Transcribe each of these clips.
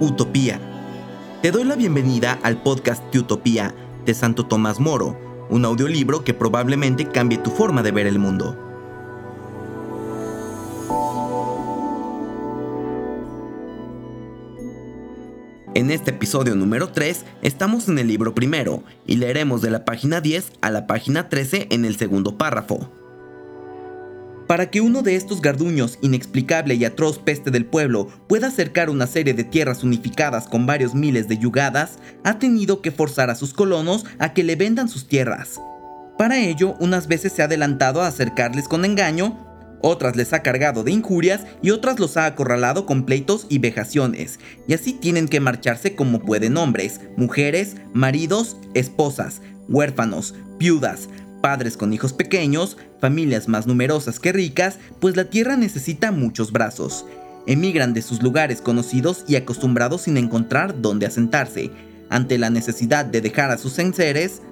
Utopía. Te doy la bienvenida al podcast de Utopía de Santo Tomás Moro, un audiolibro que probablemente cambie tu forma de ver el mundo. En este episodio número 3 estamos en el libro primero y leeremos de la página 10 a la página 13 en el segundo párrafo. Para que uno de estos garduños, inexplicable y atroz peste del pueblo, pueda acercar una serie de tierras unificadas con varios miles de yugadas, ha tenido que forzar a sus colonos a que le vendan sus tierras. Para ello, unas veces se ha adelantado a acercarles con engaño, otras les ha cargado de injurias y otras los ha acorralado con pleitos y vejaciones, y así tienen que marcharse como pueden hombres, mujeres, maridos, esposas, huérfanos, viudas, padres con hijos pequeños, familias más numerosas que ricas, pues la tierra necesita muchos brazos. Emigran de sus lugares conocidos y acostumbrados sin encontrar dónde asentarse. Ante la necesidad de dejar a sus enseres,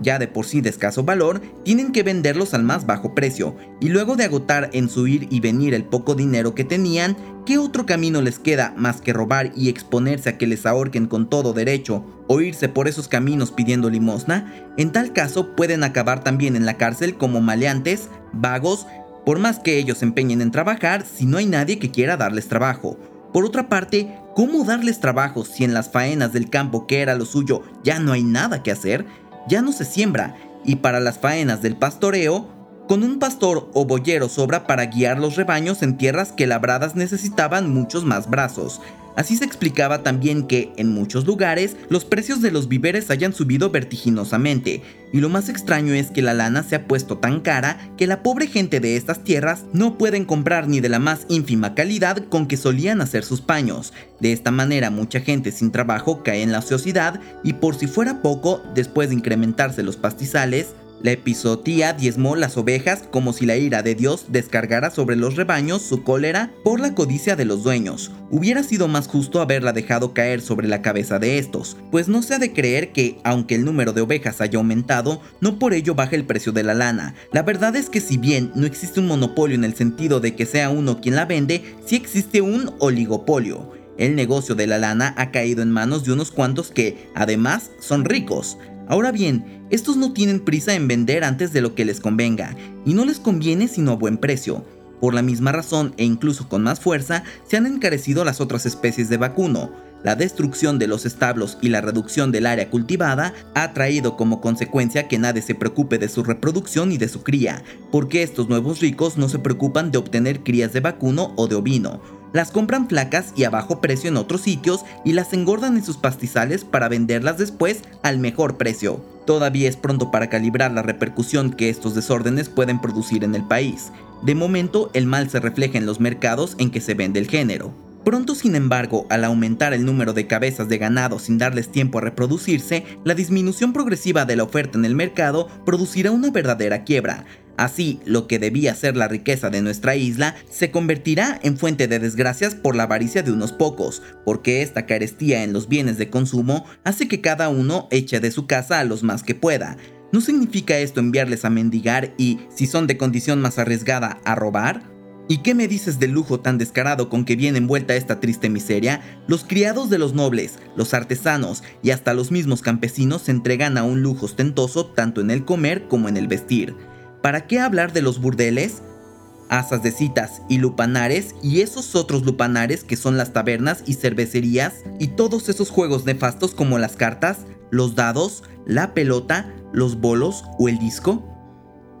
ya de por sí de escaso valor, tienen que venderlos al más bajo precio, y luego de agotar en su ir y venir el poco dinero que tenían, ¿qué otro camino les queda más que robar y exponerse a que les ahorquen con todo derecho, o irse por esos caminos pidiendo limosna? En tal caso pueden acabar también en la cárcel como maleantes, vagos, por más que ellos se empeñen en trabajar si no hay nadie que quiera darles trabajo. Por otra parte, ¿cómo darles trabajo si en las faenas del campo que era lo suyo ya no hay nada que hacer? Ya no se siembra y para las faenas del pastoreo, con un pastor o boyero sobra para guiar los rebaños en tierras que labradas necesitaban muchos más brazos. Así se explicaba también que, en muchos lugares, los precios de los víveres hayan subido vertiginosamente, y lo más extraño es que la lana se ha puesto tan cara que la pobre gente de estas tierras no pueden comprar ni de la más ínfima calidad con que solían hacer sus paños. De esta manera mucha gente sin trabajo cae en la ociosidad y por si fuera poco, después de incrementarse los pastizales, la episotía diezmó las ovejas como si la ira de Dios descargara sobre los rebaños su cólera por la codicia de los dueños. Hubiera sido más justo haberla dejado caer sobre la cabeza de estos, pues no se ha de creer que, aunque el número de ovejas haya aumentado, no por ello baja el precio de la lana. La verdad es que si bien no existe un monopolio en el sentido de que sea uno quien la vende, sí existe un oligopolio. El negocio de la lana ha caído en manos de unos cuantos que, además, son ricos. Ahora bien, estos no tienen prisa en vender antes de lo que les convenga, y no les conviene sino a buen precio. Por la misma razón e incluso con más fuerza, se han encarecido las otras especies de vacuno. La destrucción de los establos y la reducción del área cultivada ha traído como consecuencia que nadie se preocupe de su reproducción y de su cría, porque estos nuevos ricos no se preocupan de obtener crías de vacuno o de ovino, las compran flacas y a bajo precio en otros sitios y las engordan en sus pastizales para venderlas después al mejor precio. Todavía es pronto para calibrar la repercusión que estos desórdenes pueden producir en el país. De momento, el mal se refleja en los mercados en que se vende el género. Pronto, sin embargo, al aumentar el número de cabezas de ganado sin darles tiempo a reproducirse, la disminución progresiva de la oferta en el mercado producirá una verdadera quiebra. Así, lo que debía ser la riqueza de nuestra isla se convertirá en fuente de desgracias por la avaricia de unos pocos, porque esta carestía en los bienes de consumo hace que cada uno eche de su casa a los más que pueda. ¿No significa esto enviarles a mendigar y, si son de condición más arriesgada, a robar? ¿Y qué me dices del lujo tan descarado con que viene envuelta esta triste miseria? Los criados de los nobles, los artesanos y hasta los mismos campesinos se entregan a un lujo ostentoso tanto en el comer como en el vestir. ¿Para qué hablar de los burdeles? Asas de citas y lupanares y esos otros lupanares que son las tabernas y cervecerías y todos esos juegos nefastos como las cartas, los dados, la pelota, los bolos o el disco?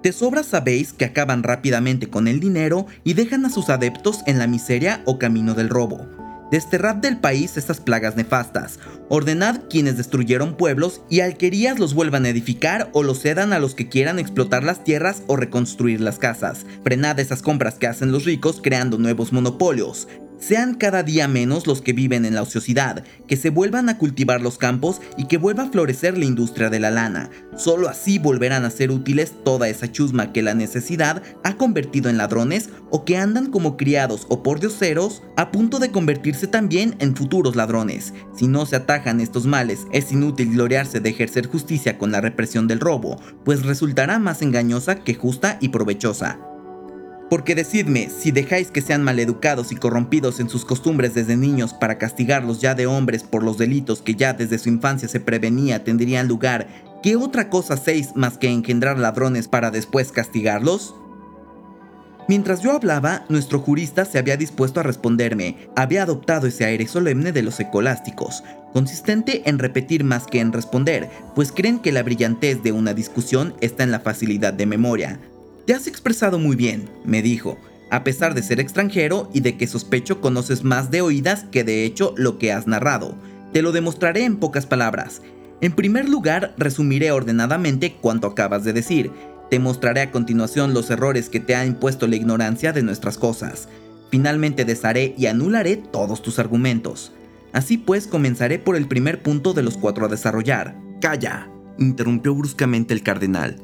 De sobra sabéis que acaban rápidamente con el dinero y dejan a sus adeptos en la miseria o camino del robo. Desterrad del país estas plagas nefastas, ordenad quienes destruyeron pueblos y alquerías los vuelvan a edificar o los cedan a los que quieran explotar las tierras o reconstruir las casas. Frenad esas compras que hacen los ricos creando nuevos monopolios. Sean cada día menos los que viven en la ociosidad, que se vuelvan a cultivar los campos y que vuelva a florecer la industria de la lana. Solo así volverán a ser útiles toda esa chusma que la necesidad ha convertido en ladrones o que andan como criados o por dioseros a punto de convertirse también en futuros ladrones. Si no se atajan estos males, es inútil gloriarse de ejercer justicia con la represión del robo, pues resultará más engañosa que justa y provechosa. Porque decidme, si dejáis que sean maleducados y corrompidos en sus costumbres desde niños para castigarlos ya de hombres por los delitos que ya desde su infancia se prevenía tendrían lugar, ¿qué otra cosa hacéis más que engendrar ladrones para después castigarlos? Mientras yo hablaba, nuestro jurista se había dispuesto a responderme. Había adoptado ese aire solemne de los ecolásticos, consistente en repetir más que en responder, pues creen que la brillantez de una discusión está en la facilidad de memoria. Te has expresado muy bien, me dijo, a pesar de ser extranjero y de que sospecho conoces más de oídas que de hecho lo que has narrado. Te lo demostraré en pocas palabras. En primer lugar, resumiré ordenadamente cuanto acabas de decir. Te mostraré a continuación los errores que te ha impuesto la ignorancia de nuestras cosas. Finalmente desharé y anularé todos tus argumentos. Así pues, comenzaré por el primer punto de los cuatro a desarrollar. Calla, interrumpió bruscamente el cardenal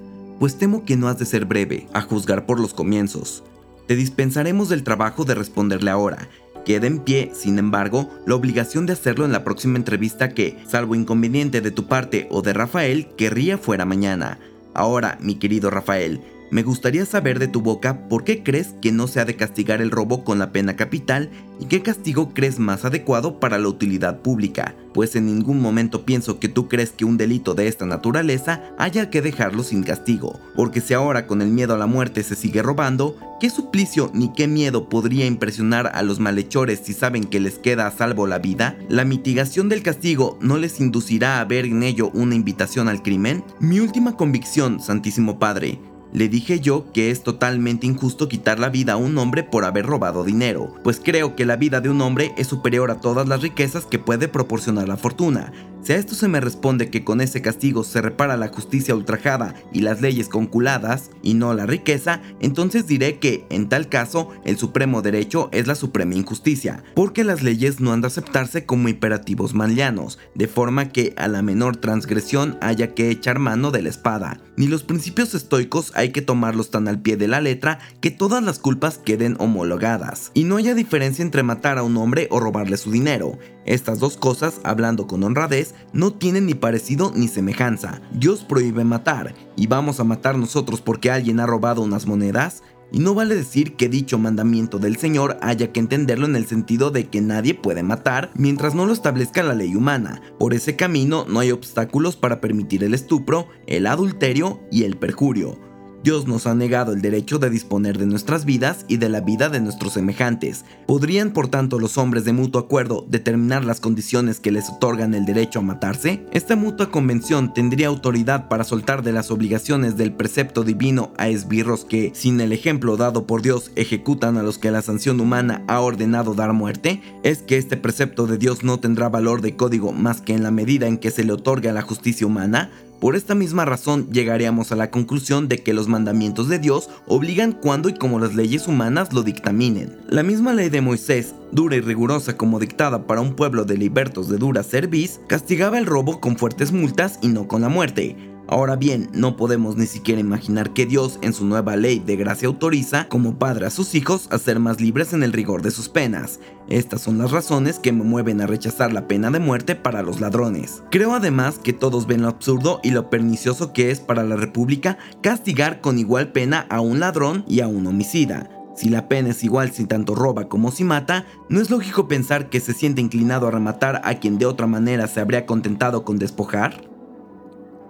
pues temo que no has de ser breve, a juzgar por los comienzos. Te dispensaremos del trabajo de responderle ahora. Queda en pie, sin embargo, la obligación de hacerlo en la próxima entrevista que, salvo inconveniente de tu parte o de Rafael, querría fuera mañana. Ahora, mi querido Rafael, me gustaría saber de tu boca por qué crees que no se ha de castigar el robo con la pena capital y qué castigo crees más adecuado para la utilidad pública, pues en ningún momento pienso que tú crees que un delito de esta naturaleza haya que dejarlo sin castigo, porque si ahora con el miedo a la muerte se sigue robando, ¿qué suplicio ni qué miedo podría impresionar a los malhechores si saben que les queda a salvo la vida? ¿La mitigación del castigo no les inducirá a ver en ello una invitación al crimen? Mi última convicción, Santísimo Padre, le dije yo que es totalmente injusto quitar la vida a un hombre por haber robado dinero, pues creo que la vida de un hombre es superior a todas las riquezas que puede proporcionar la fortuna. Si a esto se me responde que con ese castigo se repara la justicia ultrajada y las leyes conculadas, y no la riqueza, entonces diré que, en tal caso, el supremo derecho es la suprema injusticia, porque las leyes no han de aceptarse como imperativos manlianos, de forma que a la menor transgresión haya que echar mano de la espada. Ni los principios estoicos hay que tomarlos tan al pie de la letra que todas las culpas queden homologadas, y no haya diferencia entre matar a un hombre o robarle su dinero. Estas dos cosas, hablando con honradez, no tienen ni parecido ni semejanza. Dios prohíbe matar, y vamos a matar nosotros porque alguien ha robado unas monedas. Y no vale decir que dicho mandamiento del Señor haya que entenderlo en el sentido de que nadie puede matar mientras no lo establezca la ley humana. Por ese camino no hay obstáculos para permitir el estupro, el adulterio y el perjurio. Dios nos ha negado el derecho de disponer de nuestras vidas y de la vida de nuestros semejantes. ¿Podrían, por tanto, los hombres de mutuo acuerdo determinar las condiciones que les otorgan el derecho a matarse? Esta mutua convención tendría autoridad para soltar de las obligaciones del precepto divino a esbirros que, sin el ejemplo dado por Dios, ejecutan a los que la sanción humana ha ordenado dar muerte? ¿Es que este precepto de Dios no tendrá valor de código más que en la medida en que se le otorga la justicia humana? Por esta misma razón llegaríamos a la conclusión de que los mandamientos de Dios obligan cuando y como las leyes humanas lo dictaminen. La misma ley de Moisés, dura y rigurosa como dictada para un pueblo de libertos de dura cerviz, castigaba el robo con fuertes multas y no con la muerte. Ahora bien, no podemos ni siquiera imaginar que Dios en su nueva ley de gracia autoriza como padre a sus hijos a ser más libres en el rigor de sus penas. Estas son las razones que me mueven a rechazar la pena de muerte para los ladrones. Creo además que todos ven lo absurdo y lo pernicioso que es para la República castigar con igual pena a un ladrón y a un homicida. Si la pena es igual si tanto roba como si mata, ¿no es lógico pensar que se siente inclinado a rematar a quien de otra manera se habría contentado con despojar?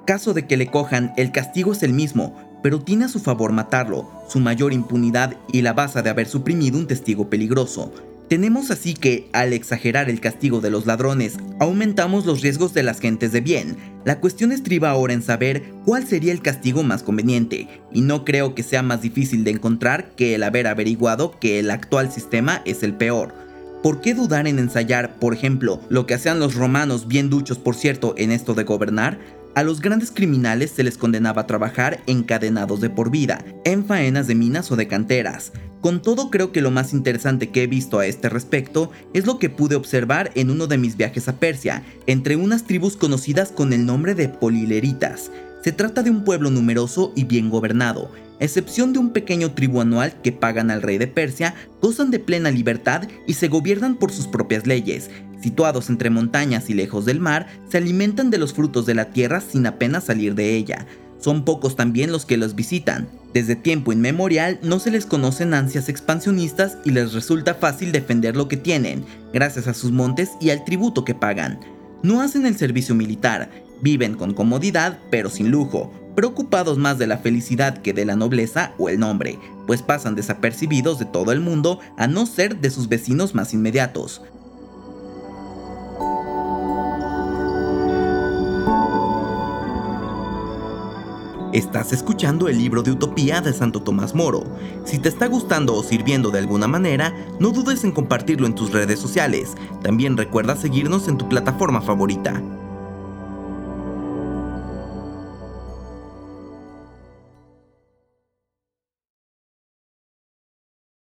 Caso de que le cojan, el castigo es el mismo, pero tiene a su favor matarlo, su mayor impunidad y la base de haber suprimido un testigo peligroso. Tenemos así que, al exagerar el castigo de los ladrones, aumentamos los riesgos de las gentes de bien. La cuestión estriba ahora en saber cuál sería el castigo más conveniente, y no creo que sea más difícil de encontrar que el haber averiguado que el actual sistema es el peor. ¿Por qué dudar en ensayar, por ejemplo, lo que hacían los romanos bien duchos, por cierto, en esto de gobernar? A los grandes criminales se les condenaba a trabajar encadenados de por vida, en faenas de minas o de canteras. Con todo creo que lo más interesante que he visto a este respecto es lo que pude observar en uno de mis viajes a Persia, entre unas tribus conocidas con el nombre de polileritas. Se trata de un pueblo numeroso y bien gobernado, excepción de un pequeño tribu anual que pagan al rey de Persia, gozan de plena libertad y se gobiernan por sus propias leyes. Situados entre montañas y lejos del mar, se alimentan de los frutos de la tierra sin apenas salir de ella. son pocos también los que los visitan. Desde tiempo inmemorial no se les conocen ansias expansionistas y les resulta fácil defender lo que tienen, gracias a sus montes y al tributo que pagan. No hacen el servicio militar, viven con comodidad pero sin lujo, preocupados más de la felicidad que de la nobleza o el nombre, pues pasan desapercibidos de todo el mundo a no ser de sus vecinos más inmediatos. Estás escuchando el libro de Utopía de Santo Tomás Moro. Si te está gustando o sirviendo de alguna manera, no dudes en compartirlo en tus redes sociales. También recuerda seguirnos en tu plataforma favorita.